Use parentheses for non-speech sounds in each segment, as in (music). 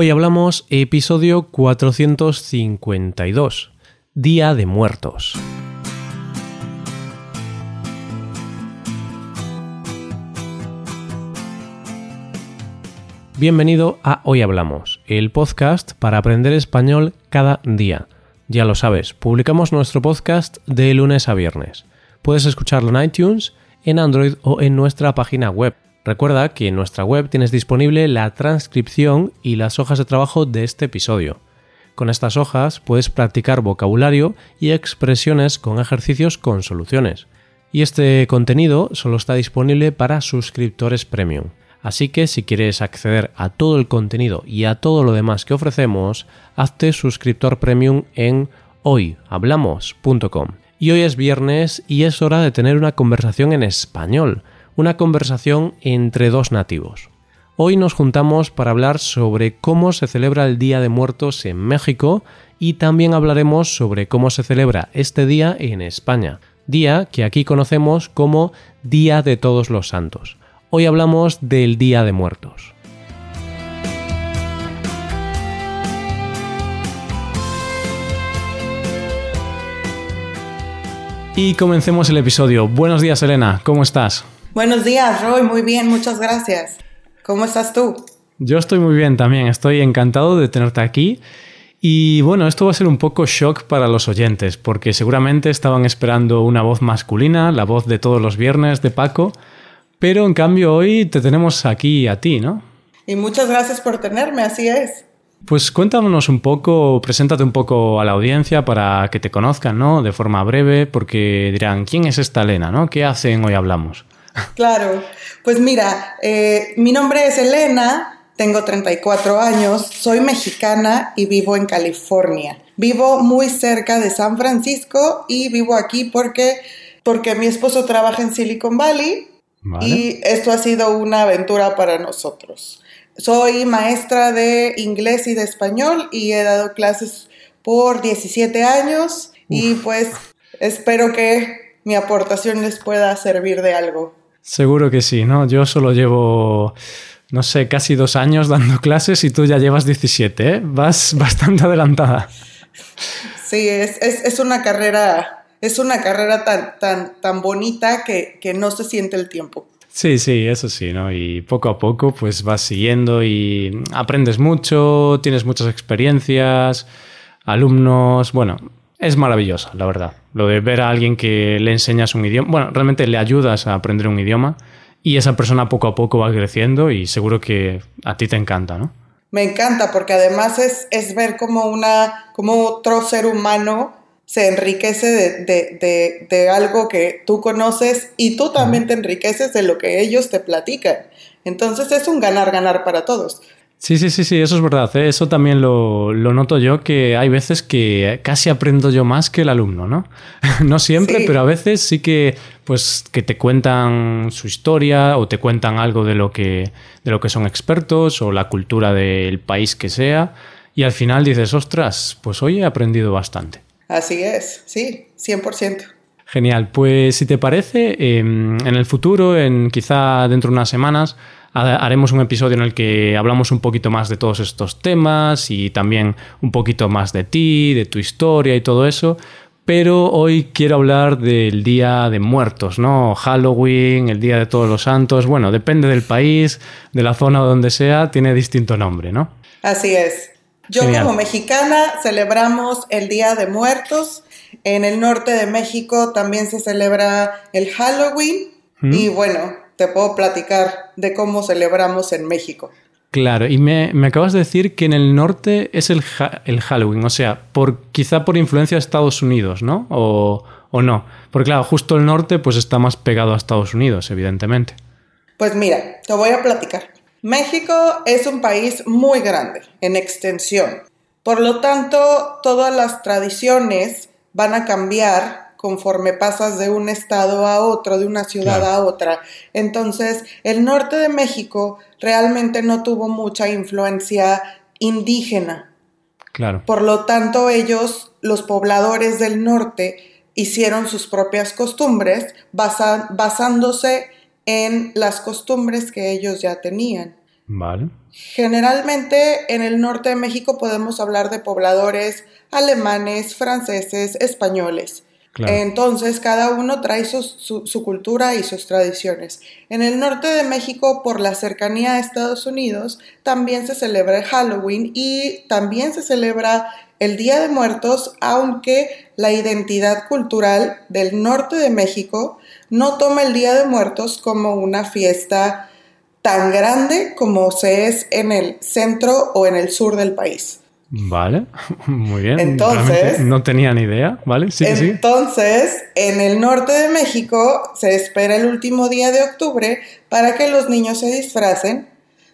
Hoy hablamos episodio 452, Día de Muertos. Bienvenido a Hoy Hablamos, el podcast para aprender español cada día. Ya lo sabes, publicamos nuestro podcast de lunes a viernes. Puedes escucharlo en iTunes, en Android o en nuestra página web Recuerda que en nuestra web tienes disponible la transcripción y las hojas de trabajo de este episodio. Con estas hojas puedes practicar vocabulario y expresiones con ejercicios con soluciones. Y este contenido solo está disponible para suscriptores premium. Así que si quieres acceder a todo el contenido y a todo lo demás que ofrecemos, hazte suscriptor premium en hoyhablamos.com. Y hoy es viernes y es hora de tener una conversación en español una conversación entre dos nativos. Hoy nos juntamos para hablar sobre cómo se celebra el Día de Muertos en México y también hablaremos sobre cómo se celebra este día en España, día que aquí conocemos como Día de Todos los Santos. Hoy hablamos del Día de Muertos. Y comencemos el episodio. Buenos días, Elena, ¿cómo estás? Buenos días, Roy. Muy bien, muchas gracias. ¿Cómo estás tú? Yo estoy muy bien también. Estoy encantado de tenerte aquí. Y bueno, esto va a ser un poco shock para los oyentes, porque seguramente estaban esperando una voz masculina, la voz de todos los viernes de Paco, pero en cambio hoy te tenemos aquí a ti, ¿no? Y muchas gracias por tenerme, así es. Pues cuéntanos un poco, preséntate un poco a la audiencia para que te conozcan, ¿no? De forma breve, porque dirán, ¿quién es esta Elena, ¿no? ¿Qué hacen hoy hablamos? Claro, pues mira, eh, mi nombre es Elena, tengo 34 años, soy mexicana y vivo en California. Vivo muy cerca de San Francisco y vivo aquí porque, porque mi esposo trabaja en Silicon Valley y esto ha sido una aventura para nosotros. Soy maestra de inglés y de español y he dado clases por 17 años y pues espero que mi aportación les pueda servir de algo. Seguro que sí, ¿no? Yo solo llevo, no sé, casi dos años dando (laughs) clases y tú ya llevas 17, ¿eh? Vas (laughs) bastante adelantada. Sí, es, una carrera, es una carrera tan, tan, tan bonita que, que no se siente el tiempo. Sí, sí, eso sí, ¿no? Y poco a poco pues vas siguiendo y aprendes mucho, tienes muchas experiencias, alumnos, bueno, es maravilloso, la verdad. Lo de ver a alguien que le enseñas un idioma, bueno, realmente le ayudas a aprender un idioma y esa persona poco a poco va creciendo y seguro que a ti te encanta, ¿no? Me encanta porque además es, es ver cómo, una, como otro ser humano se enriquece de, de, de, algo que tú conoces y tú también te enriqueces de lo que ellos te platican. Entonces es un ganar-ganar para todos. Sí, sí, sí, sí, eso es verdad. ¿eh? Eso también lo, noto yo, que hay veces que casi aprendo yo más que el alumno, ¿no? (laughs) no siempre, pero a veces sí que, pues, que te cuentan su historia o te cuentan algo de lo que, de lo que son expertos o la cultura del país que sea. Y al final dices, ostras, pues hoy he aprendido bastante. Así es, sí, 100%. Genial, pues si te parece, em, en el futuro, en quizá dentro de unas semanas, haremos un episodio en el que hablamos un poquito más de todos estos temas y también un poquito más de ti, de tu historia y todo eso. Pero hoy quiero hablar del Día de Muertos, ¿no? Halloween, el Día de Todos los Santos. Bueno, depende del país, de la zona donde sea, tiene distinto nombre, ¿no? Así es. Yo como mexicana celebramos el Día de Muertos. En el norte de México también se celebra el Halloween. Y bueno, te puedo platicar de cómo celebramos en México. Claro, y me, acabas de decir que en el norte es el, el, Halloween, o sea, por, quizá por influencia de Estados Unidos, ¿no? O, o, no. Porque claro, justo el norte pues está más pegado a Estados Unidos, evidentemente. Pues mira, te voy a platicar. México es un país muy grande en extensión. Por lo tanto, todas las tradiciones van a cambiar conforme pasas de un estado a otro, de una ciudad a otra. Entonces, el norte de México realmente no tuvo mucha influencia indígena. Claro. Por lo tanto, ellos, los pobladores del norte, hicieron sus propias costumbres basándose en las costumbres que ellos ya tenían. Vale. Generalmente en el norte de México podemos hablar de pobladores alemanes, franceses, españoles. Entonces, cada uno trae su, cultura y sus tradiciones. En el norte de México, por la cercanía a Estados Unidos, también se celebra el Halloween y también se celebra el Día de Muertos, aunque la identidad cultural del norte de México no toma el Día de Muertos como una fiesta tan grande como se es en el centro o en el sur del país. Vale, muy bien. Entonces, no tenía ni idea, ¿vale? Sí, entonces, en el norte de México se espera el último día de octubre para que los niños se disfracen,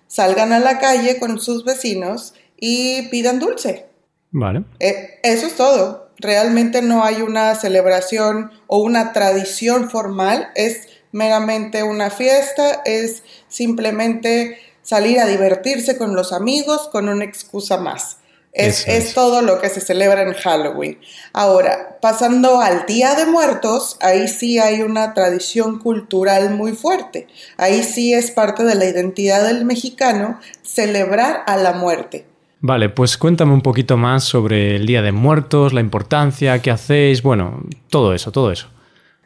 salgan a la calle con sus vecinos y pidan dulce. Vale. Eh, eso es todo. Realmente no hay una celebración o una tradición formal, es meramente una fiesta, es simplemente salir a divertirse con los amigos con una excusa más. Es, todo lo que se celebra en Halloween. Ahora, pasando al Día de Muertos, ahí sí hay una tradición cultural muy fuerte. Ahí sí es parte de la identidad del mexicano celebrar a la muerte. Vale, pues cuéntame un poquito más sobre el Día de Muertos, la importancia, qué hacéis, bueno, todo eso, todo eso.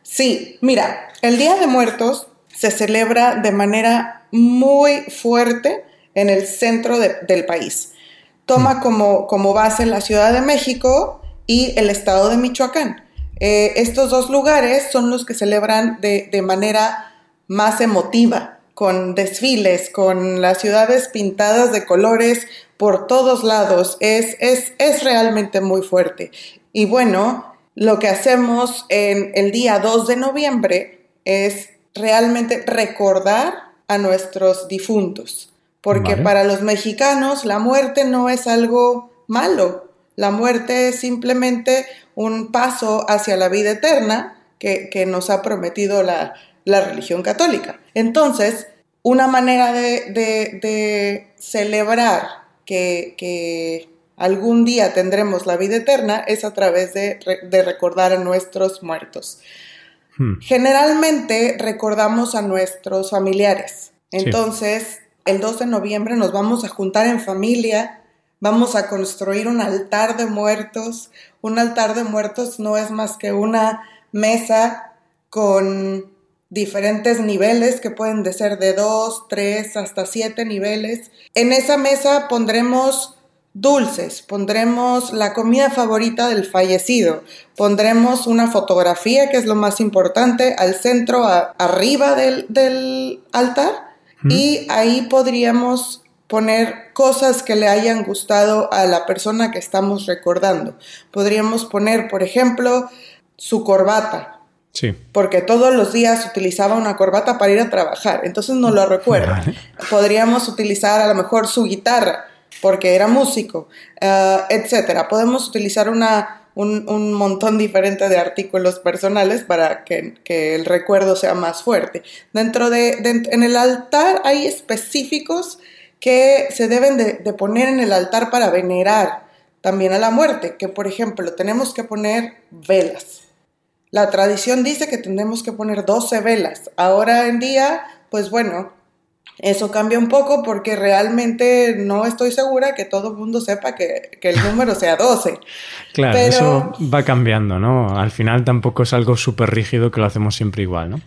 Sí, mira, el Día de Muertos se celebra de manera muy fuerte en el centro del país toma mm. como, como base la Ciudad de México y el estado de Michoacán. Eh, estos dos lugares son los que celebran de, manera más emotiva, con desfiles, con las ciudades pintadas de colores por todos lados. Es, es, es realmente muy fuerte. Y bueno, lo que hacemos en el día 2 de noviembre es realmente recordar a nuestros difuntos porque para los mexicanos la muerte no es algo malo, la muerte es simplemente un paso hacia la vida eterna que, nos ha prometido la, religión católica. Entonces, una manera de, celebrar que, algún día tendremos la vida eterna es a través de, recordar a nuestros muertos. Hmm. Generalmente recordamos a nuestros familiares. Entonces, el 2 de noviembre nos vamos a juntar en familia, vamos a construir un altar de muertos. Un altar de muertos no es más que una mesa con diferentes niveles que pueden ser de 2, 3, hasta 7 niveles. En esa mesa pondremos dulces, pondremos la comida favorita del fallecido, pondremos una fotografía, que es lo más importante, al centro, arriba del altar y ahí podríamos poner cosas que le hayan gustado a la persona que estamos recordando. Podríamos poner, por ejemplo, su corbata. Sí. Porque todos los días utilizaba una corbata para ir a trabajar, entonces no lo recuerdo. Podríamos utilizar a lo mejor su guitarra, porque era músico, uh, etcétera. Podemos utilizar una un, montón diferente de artículos personales para que, el recuerdo sea más fuerte. Dentro de, en el altar hay específicos que se deben de, poner en el altar para venerar también a la muerte, que por ejemplo tenemos que poner velas. La tradición dice que tenemos que poner 12 velas. Ahora en día, pues bueno, eso cambia un poco porque realmente no estoy segura que todo el mundo sepa que, el (laughs) número sea 12. Claro, eso va cambiando, ¿no? Al final tampoco es algo súper rígido que lo hacemos siempre igual, ¿no?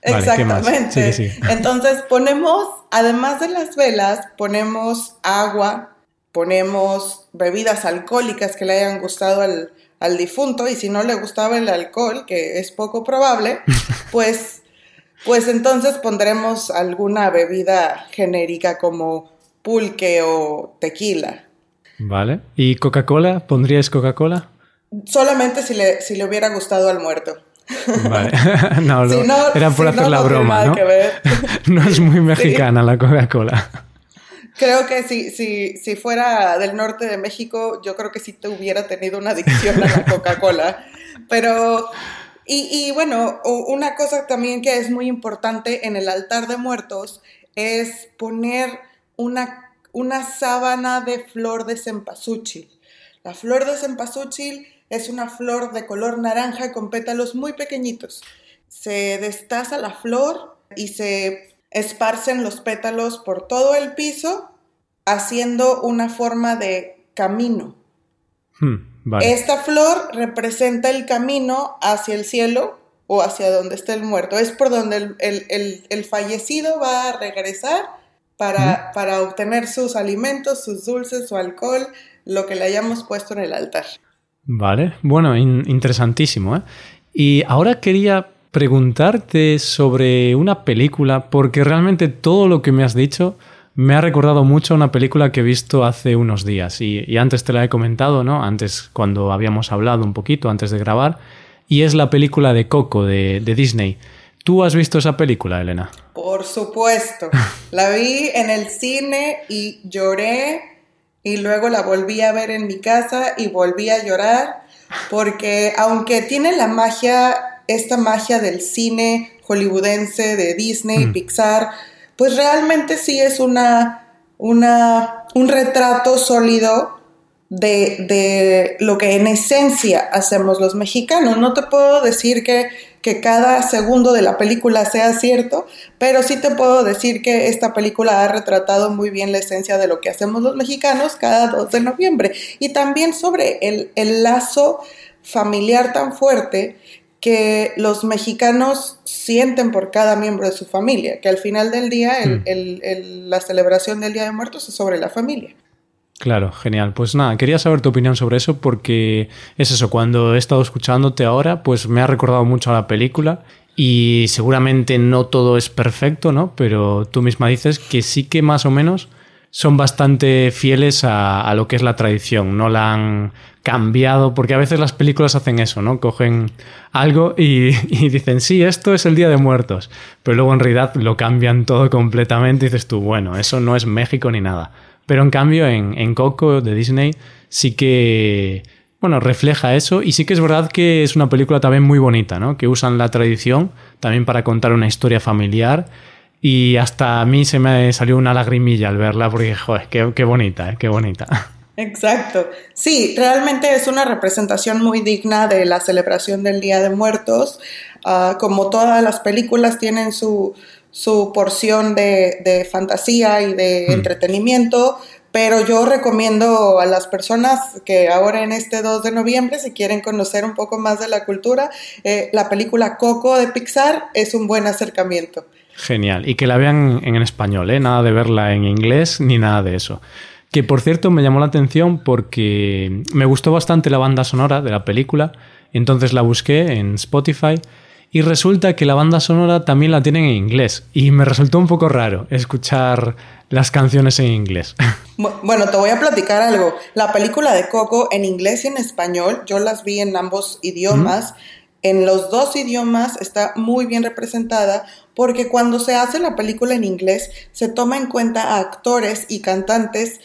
Exactamente. (laughs) Entonces ponemos, además de las velas, ponemos agua, ponemos bebidas alcohólicas que le hayan gustado al, al difunto y si no le gustaba el alcohol, que es poco probable, (laughs) pues pues entonces pondremos alguna bebida genérica como pulque o tequila. Vale. ¿Y Coca-Cola? ¿Pondrías Coca-Cola? Solamente si le, si le hubiera gustado al muerto. Vale. (laughs) (laughs) no, era por hacer la broma, ¿no? (laughs) no es muy mexicana la Coca-Cola. Creo que si, si, si fuera del norte de México, yo creo que sí te hubiera tenido una adicción a la Coca-Cola. Pero y, bueno, una cosa también que es muy importante en el altar de muertos es poner una, una sábana de flor de cempasúchil. La flor de cempasúchil es una flor de color naranja con pétalos muy pequeñitos. Se destaza la flor y se esparcen los pétalos por todo el piso, haciendo una forma de camino. Hmm, Esta flor representa el camino hacia el cielo o hacia donde está el muerto. Es por donde el, fallecido va a regresar para, para, obtener sus alimentos, sus dulces, su alcohol, lo que le hayamos puesto en el altar. Vale, bueno, interesantísimo. ¿eh? Y ahora quería preguntarte sobre una película, porque realmente todo lo que me has dicho me ha recordado mucho una película que he visto hace unos días. Y, antes te la he comentado, ¿no? Antes, cuando habíamos hablado un poquito, antes de grabar. Y es la película de Coco, de, de Disney. ¿Tú has visto esa película, Elena? Por supuesto. La vi en el cine y lloré y luego la volví a ver en mi casa y volví a llorar porque aunque tiene la magia, esta magia del cine hollywoodense, de Disney, y mm. Pixar, pues realmente sí es una, una, un retrato sólido de, de, lo que en esencia hacemos los mexicanos. No te puedo decir que, que, cada segundo de la película sea cierto, pero sí te puedo decir que esta película ha retratado muy bien la esencia de lo que hacemos los mexicanos cada 2 de noviembre. Y también sobre el, el lazo familiar tan fuerte que los mexicanos sienten por cada miembro de su familia, que al final del día mm. la celebración del Día de Muertos es sobre la familia. Claro, genial. Pues nada, quería saber tu opinión sobre eso porque es eso, cuando he estado escuchándote ahora, pues me ha recordado mucho a la película y seguramente no todo es perfecto, ¿no? Pero tú misma dices que sí que más o menos son bastante fieles a, lo que es la tradición, no la han cambiado, porque a veces las películas hacen eso, ¿no? Cogen algo (laughs) y, dicen, sí, esto es el Día de Muertos, pero luego en realidad lo cambian todo completamente y dices tú, bueno, eso no es México ni nada. Pero en cambio en, Coco de Disney sí que, bueno, refleja eso y sí que es verdad que es una película también muy bonita, ¿no? Que usan la tradición también para contar una historia familiar y hasta a mí se me salió una lagrimilla al verla porque, joder, qué, qué bonita, ¿eh? qué bonita. (laughs) Exacto. Sí, realmente es una representación muy digna de la celebración del Día de Muertos. Ah, como todas las películas tienen su, su porción de, fantasía y de mm. entretenimiento, pero yo recomiendo a las personas que ahora en este 2 de noviembre, si quieren conocer un poco más de la cultura, eh, la película Coco de Pixar es un buen acercamiento. Genial. Y que la vean en español, ¿eh? Nada de verla en inglés ni nada de eso. Que por cierto me llamó la atención porque me gustó bastante la banda sonora de la película, entonces la busqué en Spotify y resulta que la banda sonora también la tienen en inglés y me resultó un poco raro escuchar las canciones en inglés. (laughs) Bueno, te voy a platicar algo. La película de Coco en inglés y en español, yo las vi en ambos idiomas. En los dos idiomas está muy bien representada porque cuando se hace la película en inglés se toma en cuenta a actores y cantantes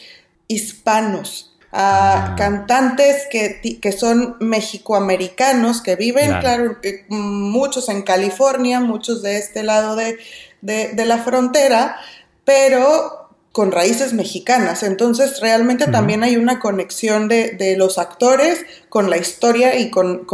hispanos, a ah. cantantes que, que, son mexicoamericanos, que viven, claro, eh, muchos en California, muchos de este lado de, de la frontera, pero con raíces mexicanas. Entonces, realmente también hay una conexión de, los actores con la historia y con,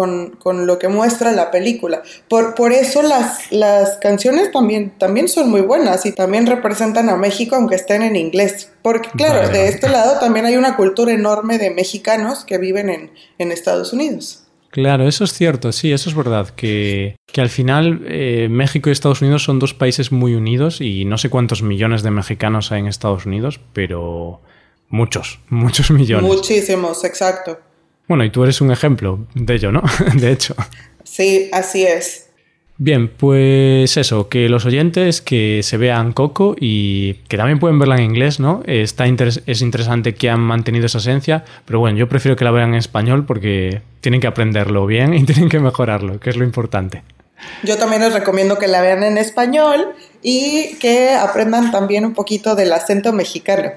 lo que muestra la película. Por, por eso las, las canciones también, también son muy buenas y también representan a México, aunque estén en inglés. Porque, claro, de este lado también hay una cultura enorme de mexicanos que viven en, en Estados Unidos. Claro, eso es cierto, sí, eso es verdad, que, al final eh, México y Estados Unidos son dos países muy unidos y no sé cuántos millones de mexicanos hay en Estados Unidos, pero muchos, muchos millones. Muchísimos, exacto. Bueno, y tú eres un ejemplo de ello, ¿no? (laughs) de hecho. Sí, así es. Bien, pues eso, que los oyentes que se vean Coco y que también pueden verla en inglés, ¿no? Está es interesante que han mantenido esa esencia, pero bueno, yo prefiero que la vean en español porque tienen que aprenderlo bien y (laughs) tienen que mejorarlo, que es lo importante. Yo también les recomiendo que la vean en español y que aprendan también un poquito del acento mexicano.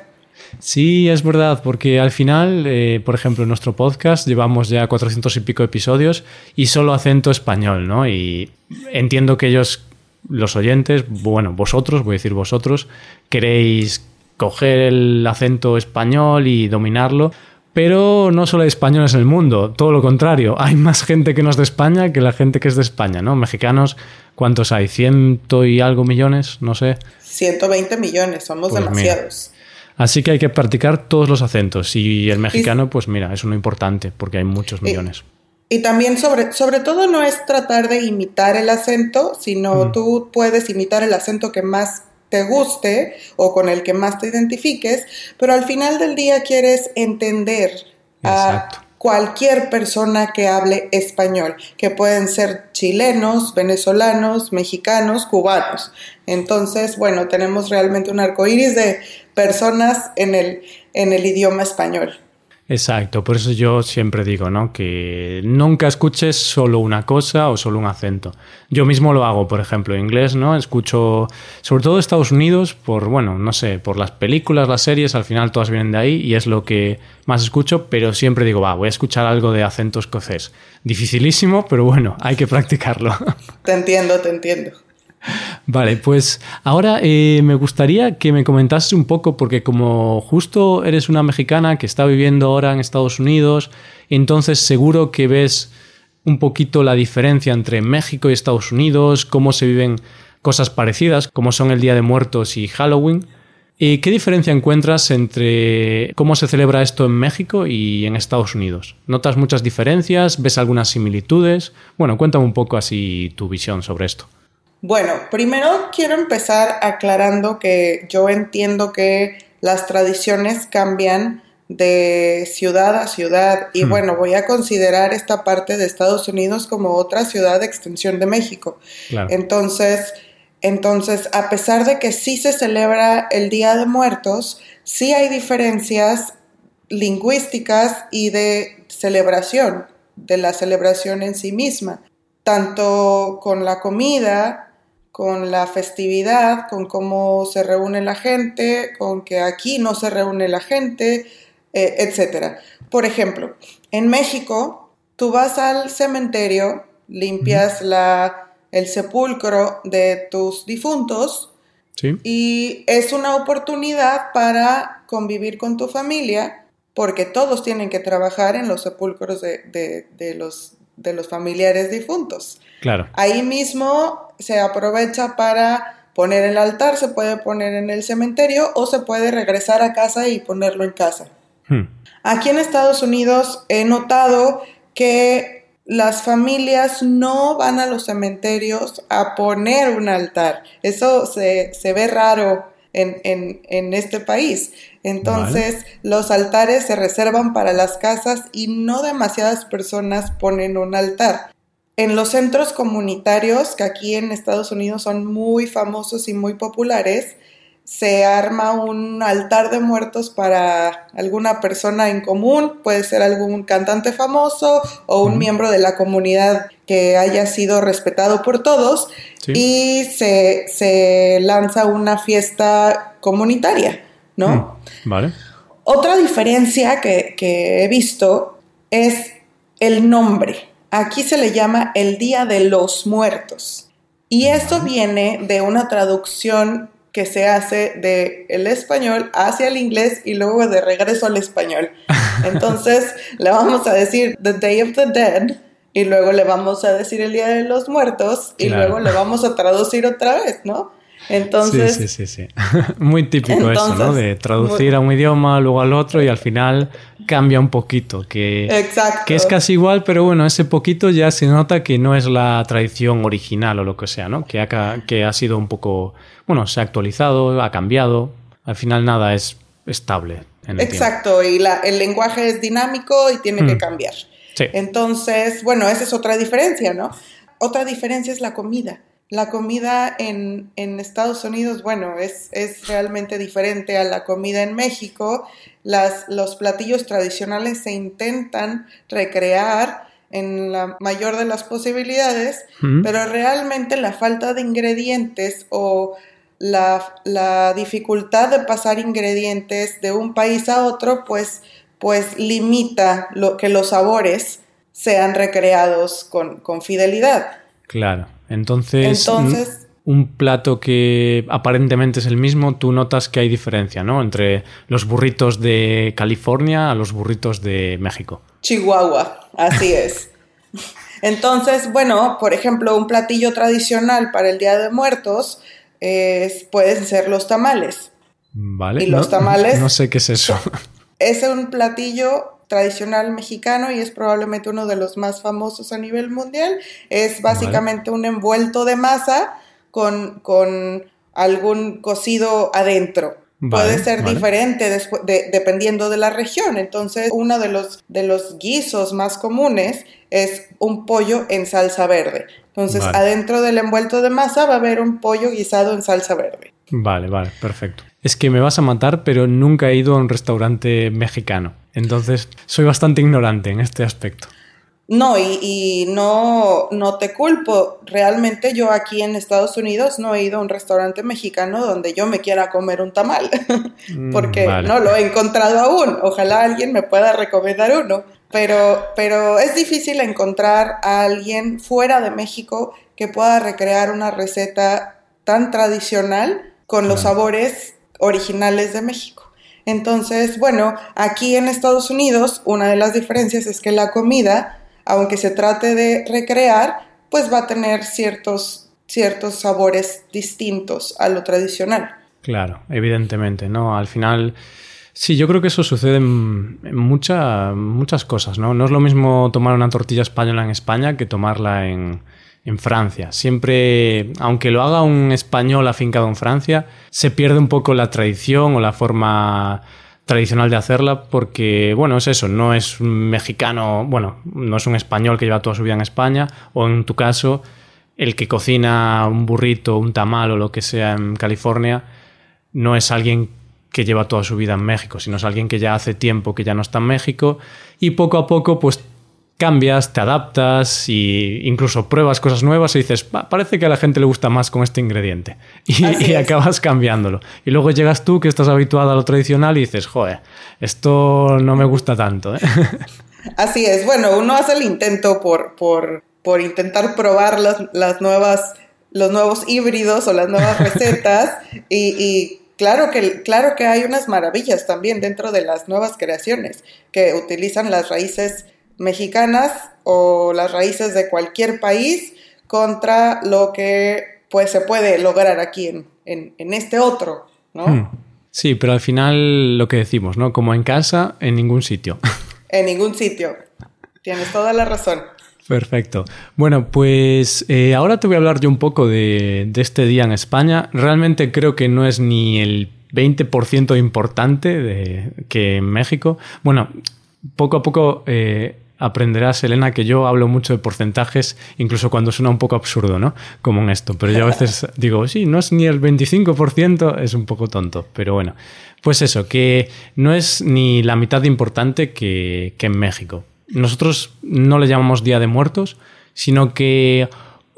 Sí, es verdad, porque al final, eh, por ejemplo, en nuestro podcast llevamos ya 400 y pico episodios y solo acento español, ¿no? Y entiendo que ellos, los oyentes, bueno, vosotros, voy a decir vosotros, queréis coger el acento español y dominarlo, pero no solo hay españoles en el mundo, todo lo contrario, hay más gente que no es de España que la gente que es de España, ¿no? Mexicanos, ¿cuántos hay? ¿Ciento y algo millones? No sé. 120 millones, somos pues demasiados. Así que hay que practicar todos los acentos y el mexicano, pues mira, es uno importante porque hay muchos millones. Y, también sobre, sobre todo no es tratar de imitar el acento, sino mm. tú puedes imitar el acento que más te guste o con el que más te identifiques, pero al final del día quieres entender a cualquier persona que hable español, que pueden ser chilenos, venezolanos, mexicanos, cubanos. Entonces, bueno, tenemos realmente un arco iris de personas en el, en el idioma español. Exacto, por eso yo siempre digo, ¿no? Que nunca escuches solo una cosa o solo un acento. Yo mismo lo hago, por ejemplo, en inglés, ¿no? Escucho, sobre todo Estados Unidos, por, bueno, no sé, por las películas, las series, al final todas vienen de ahí y es lo que más escucho, pero siempre digo, va, voy a escuchar algo de acento escocés. Dificilísimo, pero bueno, hay que practicarlo. Te entiendo, te entiendo. Vale, pues ahora eh, me gustaría que me comentases un poco, porque como justo eres una mexicana que está viviendo ahora en Estados Unidos, entonces seguro que ves un poquito la diferencia entre México y Estados Unidos, cómo se viven cosas parecidas, como son el Día de Muertos y Halloween. ¿Y ¿Qué diferencia encuentras entre cómo se celebra esto en México y en Estados Unidos? ¿Notas muchas diferencias? ¿Ves algunas similitudes? Bueno, cuéntame un poco así tu visión sobre esto. Bueno, primero quiero empezar aclarando que yo entiendo que las tradiciones cambian de ciudad a ciudad y hmm. bueno, voy a considerar esta parte de Estados Unidos como otra ciudad de extensión de México. Entonces, entonces, a pesar de que sí se celebra el Día de Muertos, sí hay diferencias lingüísticas y de celebración, de la celebración en sí misma, tanto con la comida, con la festividad, con cómo se reúne la gente, con que aquí no se reúne la gente, eh, etc. Por ejemplo, en México, tú vas al cementerio, limpias la, el sepulcro de tus difuntos y es una oportunidad para convivir con tu familia porque todos tienen que trabajar en los sepulcros de, los, de los familiares difuntos. Claro. Ahí mismo se aprovecha para poner el altar, se puede poner en el cementerio o se puede regresar a casa y ponerlo en casa. Hmm. Aquí en Estados Unidos he notado que las familias no van a los cementerios a poner un altar. Eso se, ve raro en, este país. Entonces, los altares se reservan para las casas y no demasiadas personas ponen un altar. En los centros comunitarios, que aquí en Estados Unidos son muy famosos y muy populares, se arma un altar de muertos para alguna persona en común, puede ser algún cantante famoso o un miembro de la comunidad que haya sido respetado por todos y se, lanza una fiesta comunitaria, ¿no? Mm, vale. Otra diferencia que, que he visto es el nombre. Aquí se le llama el Día de los Muertos. Y esto viene de una traducción que se hace del el español hacia el inglés y luego de regreso al español. (laughs) Entonces le vamos a decir The Day of the Dead y luego le vamos a decir el Día de los Muertos y luego le vamos a traducir otra vez, ¿no? Entonces. Sí, sí, sí, sí. (laughs) Muy típico eso, ¿no? De traducir a un idioma, luego al otro y al final cambia un poquito. Que, Exacto. que es casi igual, pero bueno, ese poquito ya se nota que no es la tradición original o lo que sea, ¿no? Que ha, que ha sido un poco. Bueno, se ha actualizado, ha cambiado. Al final nada es estable. Exacto, y la, el lenguaje es dinámico y tiene que mm. cambiar. Sí. Entonces, bueno, esa es otra diferencia, ¿no? Otra diferencia es la comida. La comida en, Estados Unidos, bueno, es, es, realmente diferente a la comida en México. Las, los platillos tradicionales se intentan recrear en la mayor de las posibilidades, pero realmente la falta de ingredientes o la, la, dificultad de pasar ingredientes de un país a otro, pues, pues limita lo, que los sabores sean recreados con, con fidelidad. Claro. Entonces, un plato que aparentemente es el mismo, tú notas que hay diferencia, ¿no? Entre los burritos de California a los burritos de México. Chihuahua, así (laughs) es. Entonces, bueno, por ejemplo, un platillo tradicional para el Día de Muertos es, pueden ser los tamales. Vale. Y los tamales. No sé qué es eso. (laughs) Es un platillo tradicional mexicano y es probablemente uno de los más famosos a nivel mundial. Es básicamente un envuelto de masa con, con algún cocido adentro. Puede ser diferente dependiendo de la región. Entonces, uno de los, de los guisos más comunes es un pollo en salsa verde. Entonces, adentro del envuelto de masa va a haber un pollo guisado en salsa verde. Vale, vale, perfecto. Es que me vas a matar, pero nunca he ido a un restaurante mexicano. Entonces, soy bastante ignorante en este aspecto. No, y, no, no te culpo. Realmente yo aquí en Estados Unidos no he ido a un restaurante mexicano donde yo me quiera comer un tamal, (laughs) mm, porque no lo he encontrado aún. Ojalá alguien me pueda recomendar uno. Pero, pero es difícil encontrar a alguien fuera de México que pueda recrear una receta tan tradicional con los sabores originales de México. Entonces, bueno, aquí en Estados Unidos una de las diferencias es que la comida aunque se trate de recrear, pues va a tener ciertos, ciertos sabores distintos a lo tradicional. Claro, evidentemente, ¿no? Al final, sí, yo creo que eso sucede en, muchas cosas, ¿no? No es lo mismo tomar una tortilla española en España que tomarla en, en Francia. Siempre, aunque lo haga un español afincado en Francia, se pierde un poco la tradición o la forma tradicional de hacerla porque, bueno, es eso, no es un mexicano, bueno, no es un español que lleva toda su vida en España, o en tu caso, el que cocina un burrito, un tamal o lo que sea en California, no es alguien que lleva toda su vida en México, sino es alguien que ya hace tiempo que ya no está en México y poco a poco pues cambias, te adaptas e incluso pruebas cosas nuevas y dices, parece que a la gente le gusta más con este ingrediente. (laughs) Y, acabas cambiándolo. Y luego llegas tú que estás habituado a lo tradicional y dices, joder, esto no me gusta tanto. ¿eh? (laughs) Así es, bueno, uno hace el intento por, por, por intentar probar las, las, nuevas, los nuevos híbridos o las nuevas (laughs) recetas y, y Claro que, claro que hay unas maravillas también dentro de las nuevas creaciones que utilizan las raíces mexicanas o las raíces de cualquier país contra lo que pues se puede lograr aquí en, en, este otro, ¿no? Hmm. Sí, pero al final lo que decimos, ¿no? Como en casa, en ningún sitio. (laughs) En ningún sitio. Tienes toda la razón. Perfecto. Bueno, pues eh, ahora te voy a hablar yo un poco de, de, este día en España. Realmente creo que no es ni el 20% importante de, que en México. Bueno, poco a poco eh, aprenderás, Elena, que yo hablo mucho de porcentajes, incluso cuando suena un poco absurdo, ¿no? Como en esto. Pero yo a veces (laughs) digo, sí, no es ni el 25%, es un poco tonto. Pero bueno, pues eso, que no es ni la mitad de importante que, que en México. Nosotros no le llamamos Día de Muertos, sino que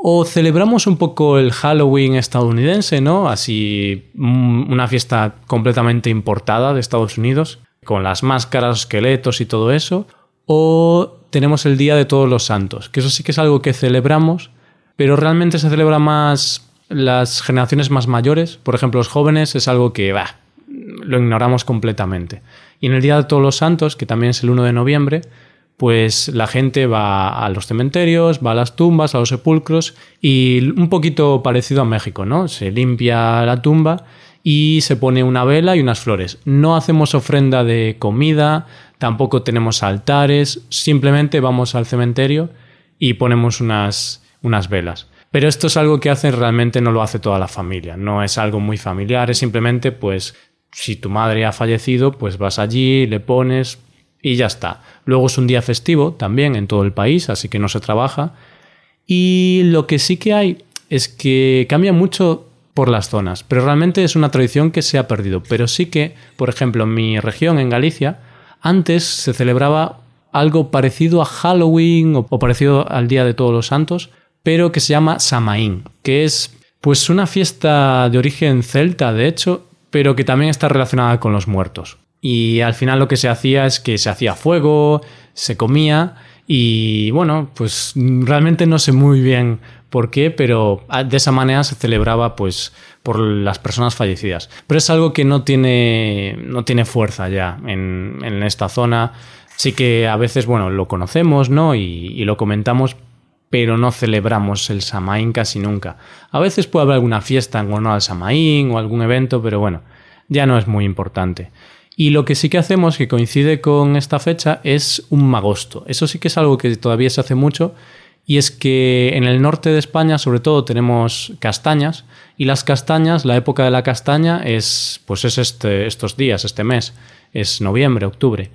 o celebramos un poco el Halloween estadounidense, ¿no? Así, mm, una fiesta completamente importada de Estados Unidos, con las máscaras, esqueletos y todo eso, o tenemos el Día de Todos los Santos, que eso sí que es algo que celebramos, pero realmente se celebra más las generaciones más mayores, por ejemplo los jóvenes, es algo que bah, lo ignoramos completamente. Y en el Día de Todos los Santos, que también es el 1 de noviembre, pues la gente va a los cementerios, va a las tumbas, a los sepulcros y un poquito parecido a México, ¿no? Se limpia la tumba y se pone una vela y unas flores. No hacemos ofrenda de comida, tampoco tenemos altares, simplemente vamos al cementerio y ponemos unas, unas velas. Pero esto es algo que hace realmente no lo hace toda la familia, no es algo muy familiar, es simplemente pues si tu madre ha fallecido, pues vas allí, le pones y ya está. Luego es un día festivo también en todo el país, así que no se trabaja. Y lo que sí que hay es que cambia mucho por las zonas, pero realmente es una tradición que se ha perdido. Pero sí que, por ejemplo, en mi región, en Galicia, antes se celebraba algo parecido a Halloween o, parecido al Día de Todos los Santos, pero que se llama Samaín, que es pues una fiesta de origen celta, de hecho, pero que también está relacionada con los muertos. Y al final lo que se hacía es que se hacía fuego, se comía y bueno, pues realmente no sé muy bien por qué, pero ah, de esa manera se celebraba pues por las personas fallecidas. Pero es algo que no tiene, no tiene fuerza ya en, en esta zona. Sí que a veces, bueno, lo conocemos, ¿no? Y, lo comentamos, pero no celebramos el Samaín casi nunca. A veces puede haber alguna fiesta en honor al Samaín o algún evento, pero bueno, ya no es muy importante. Y lo que sí que hacemos, que coincide con esta fecha, es un magosto. Eso sí que es algo que todavía se hace mucho, y es que en el norte de España, sobre todo, tenemos castañas, y las castañas, la época de la castaña es, pues es este, estos días, este mes, es noviembre, octubre.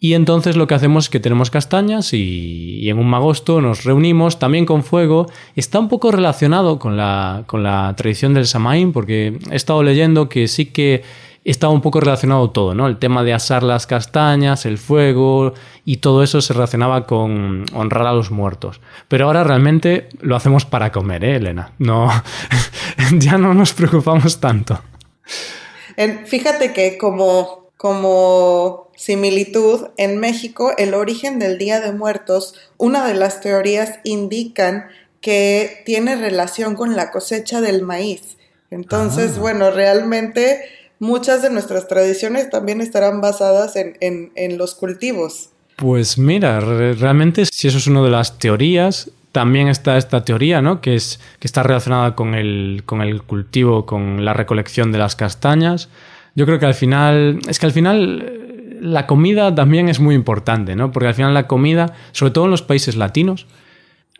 Y entonces lo que hacemos es que tenemos castañas y, en un magosto nos reunimos también con fuego. Está un poco relacionado con la, con la tradición del Samaín, porque he estado leyendo que sí que está un poco relacionado todo, ¿no? El tema de asar las castañas, el fuego y todo eso se relacionaba con honrar a los muertos. Pero ahora realmente lo hacemos para comer, ¿eh, Elena? No, (laughs) ya no nos preocupamos tanto. Fíjate que como, como similitud, en México el origen del Día de Muertos, una de las teorías indican que tiene relación con la cosecha del maíz. Entonces, ah. bueno, realmente muchas de nuestras tradiciones también estarán basadas en, los cultivos. Pues mira, realmente si eso es una de las teorías, también está esta teoría, ¿no? Que, es, que está relacionada con el, con el cultivo, con la recolección de las castañas. Yo creo que al final, es que al final la comida también es muy importante, ¿no? Porque al final la comida, sobre todo en los países latinos,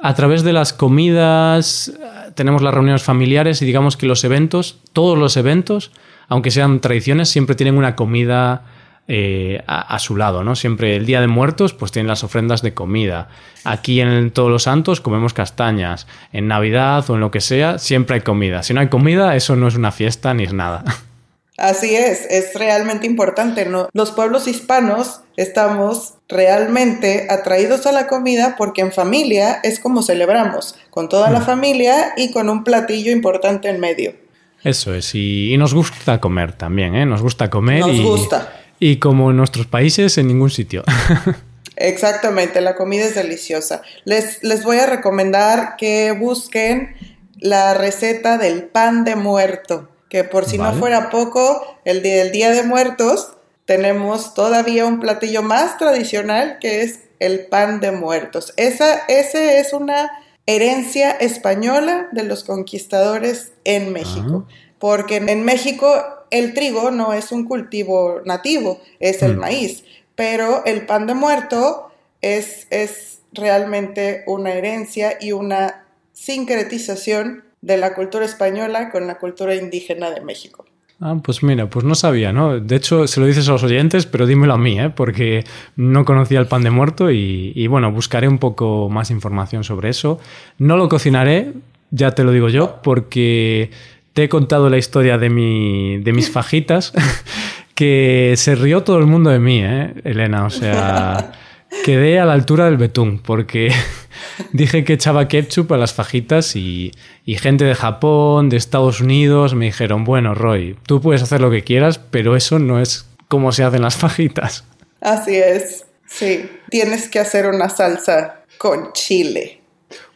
a través de las comidas tenemos las reuniones familiares y digamos que los eventos, todos los eventos, aunque sean tradiciones, siempre tienen una comida eh, a, su lado, ¿no? Siempre el Día de Muertos, pues tienen las ofrendas de comida. Aquí en Todos los Santos comemos castañas. En Navidad o en lo que sea, siempre hay comida. Si no hay comida, eso no es una fiesta ni es nada. (laughs) Así es, es realmente importante. ¿no? Los pueblos hispanos estamos realmente atraídos a la comida porque en familia es como celebramos, con toda la mm. familia y con un platillo importante en medio. Eso es, y, nos gusta comer también, ¿eh? Nos gusta comer. Nos gusta. Y como en nuestros países, en ningún sitio. (laughs) Exactamente, la comida es deliciosa. Les, les voy a recomendar que busquen la receta del pan de muerto que por si no fuera poco, el día Día de Muertos tenemos todavía un platillo más tradicional que es el pan de muertos. Esa ese es una herencia española de los conquistadores en México, porque en México el trigo no es un cultivo nativo, es el mm. maíz, pero el pan de muerto es, es realmente una herencia y una sincretización de la cultura española con la cultura indígena de México. Ah, pues mira, pues no sabía, ¿no? De hecho, se lo dices a los oyentes, pero dímelo a mí, ¿eh? Porque no conocía el pan de muerto y, bueno, buscaré un poco más información sobre eso. No lo cocinaré, ya te lo digo yo, porque te he contado la historia de, mi, de mis fajitas, (laughs) que se rió todo el mundo de mí, ¿eh, Elena? O sea, (laughs) quedé a la altura del betún, porque (laughs) dije que echaba ketchup a las fajitas y, gente de Japón, de Estados Unidos, me dijeron, bueno, Roy, tú puedes hacer lo que quieras, pero eso no es como se hacen las fajitas. Así es, sí. Tienes que hacer una salsa con chile.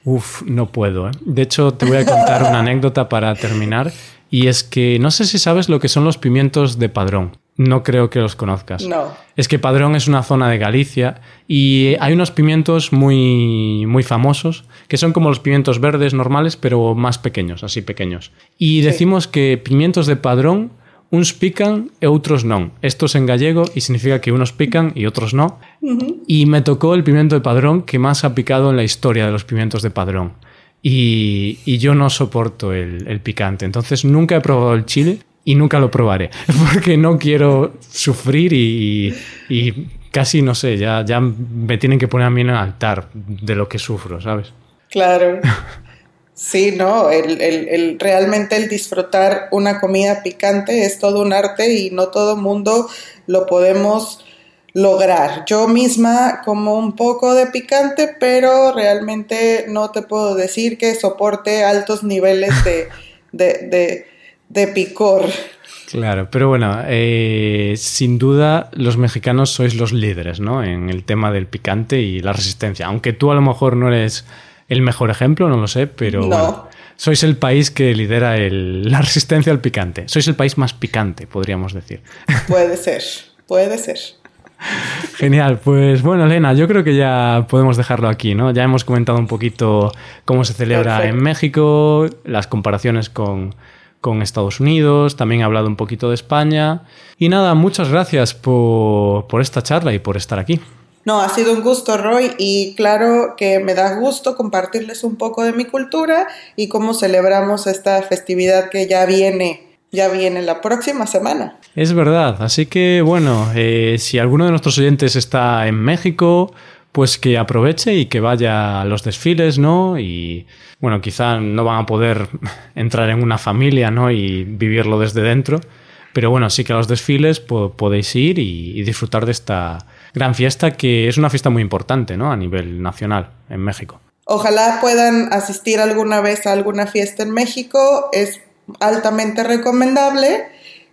Uf, no puedo. ¿eh? De hecho, te voy a contar una (laughs) anécdota para terminar. Y es que no sé si sabes lo que son los pimientos de padrón. No creo que los conozcas. No. Es que Padrón es una zona de Galicia y hay unos pimientos muy, muy famosos que son como los pimientos verdes normales, pero más pequeños, así pequeños. Y decimos que pimientos de Padrón, uns pican y otros no. Esto es en gallego y significa que unos pican y otros no. Y me tocó el pimiento de Padrón que más ha picado en la historia de los pimientos de Padrón. Y, yo no soporto el, el picante. Entonces nunca he probado el chile y nunca lo probaré, (laughs) porque no quiero sufrir y, casi, no sé, ya, ya me tienen que poner a mí en el altar de lo que sufro, ¿sabes? Claro. (laughs) Sí, no, el, realmente el disfrutar una comida picante es todo un arte y no todo mundo lo podemos lograr. Yo misma como un poco de picante, pero realmente no te puedo decir que soporte altos niveles de de picor. Claro, pero bueno, eh, sin duda los mexicanos sois los líderes, ¿no? En el tema del picante y la resistencia. Aunque tú a lo mejor no eres el mejor ejemplo, no lo sé, pero sois el país que lidera (laughs) la resistencia al picante. Sois el país más picante, podríamos decir. (laughs) Puede ser, puede ser. Genial, pues bueno, Elena, yo creo que ya podemos dejarlo aquí, ¿no? Ya hemos comentado un poquito cómo se celebra en México, las comparaciones con, con Estados Unidos, también he hablado un poquito de España. Y nada, muchas gracias por, por esta charla y por estar aquí. No, ha sido un gusto, Roy, y claro que me da gusto compartirles un poco de mi cultura y cómo celebramos esta festividad que ya viene ya viene la próxima semana. Es verdad, así que bueno, eh, si alguno de nuestros oyentes está en México, pues que aproveche y que vaya a los desfiles, ¿no? Y bueno, quizá no van a poder (laughs) entrar en una familia, ¿no? Y vivirlo desde dentro, pero bueno, sí que a los desfiles podéis ir y, disfrutar de esta gran fiesta que es una fiesta muy importante, ¿no? A nivel nacional en México. Ojalá puedan asistir alguna vez a alguna fiesta en México. Es altamente recomendable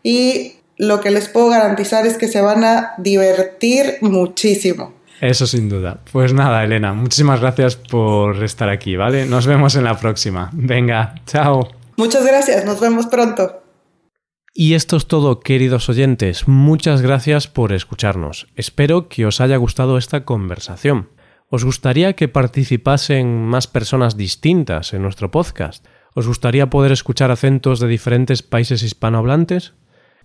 y lo que les puedo garantizar es que se van a divertir muchísimo. Eso sin duda. Pues nada, Elena, muchísimas gracias por estar aquí, ¿vale? Nos vemos en la próxima. Venga, chao. Muchas gracias, nos vemos pronto. Y esto es todo, queridos oyentes. Muchas gracias por escucharnos. Espero que os haya gustado esta conversación. ¿Os gustaría que participasen más personas distintas en nuestro podcast? ¿Os gustaría poder escuchar acentos de diferentes países hispanohablantes?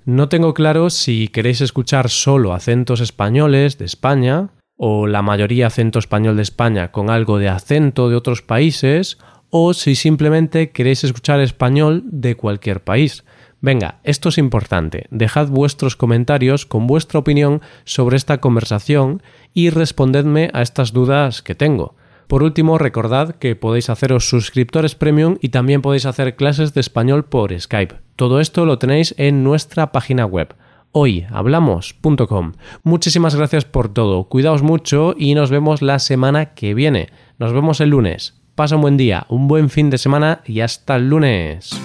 No tengo claro si queréis escuchar solo acentos españoles de España, o la mayoría acento español de España con algo de acento de otros países, o si simplemente queréis escuchar español de cualquier país. Venga, esto es importante. Dejad vuestros comentarios con vuestra opinión sobre esta conversación y respondedme a estas dudas que tengo. Por último, recordad que podéis haceros suscriptores premium y también podéis hacer clases de español por Skype. Todo esto lo tenéis en nuestra página web hoyhablamos.com. Muchísimas gracias por todo, cuidaos mucho y nos vemos la semana que viene. Nos vemos el lunes. Pasa un buen día, un buen fin de semana y hasta el lunes.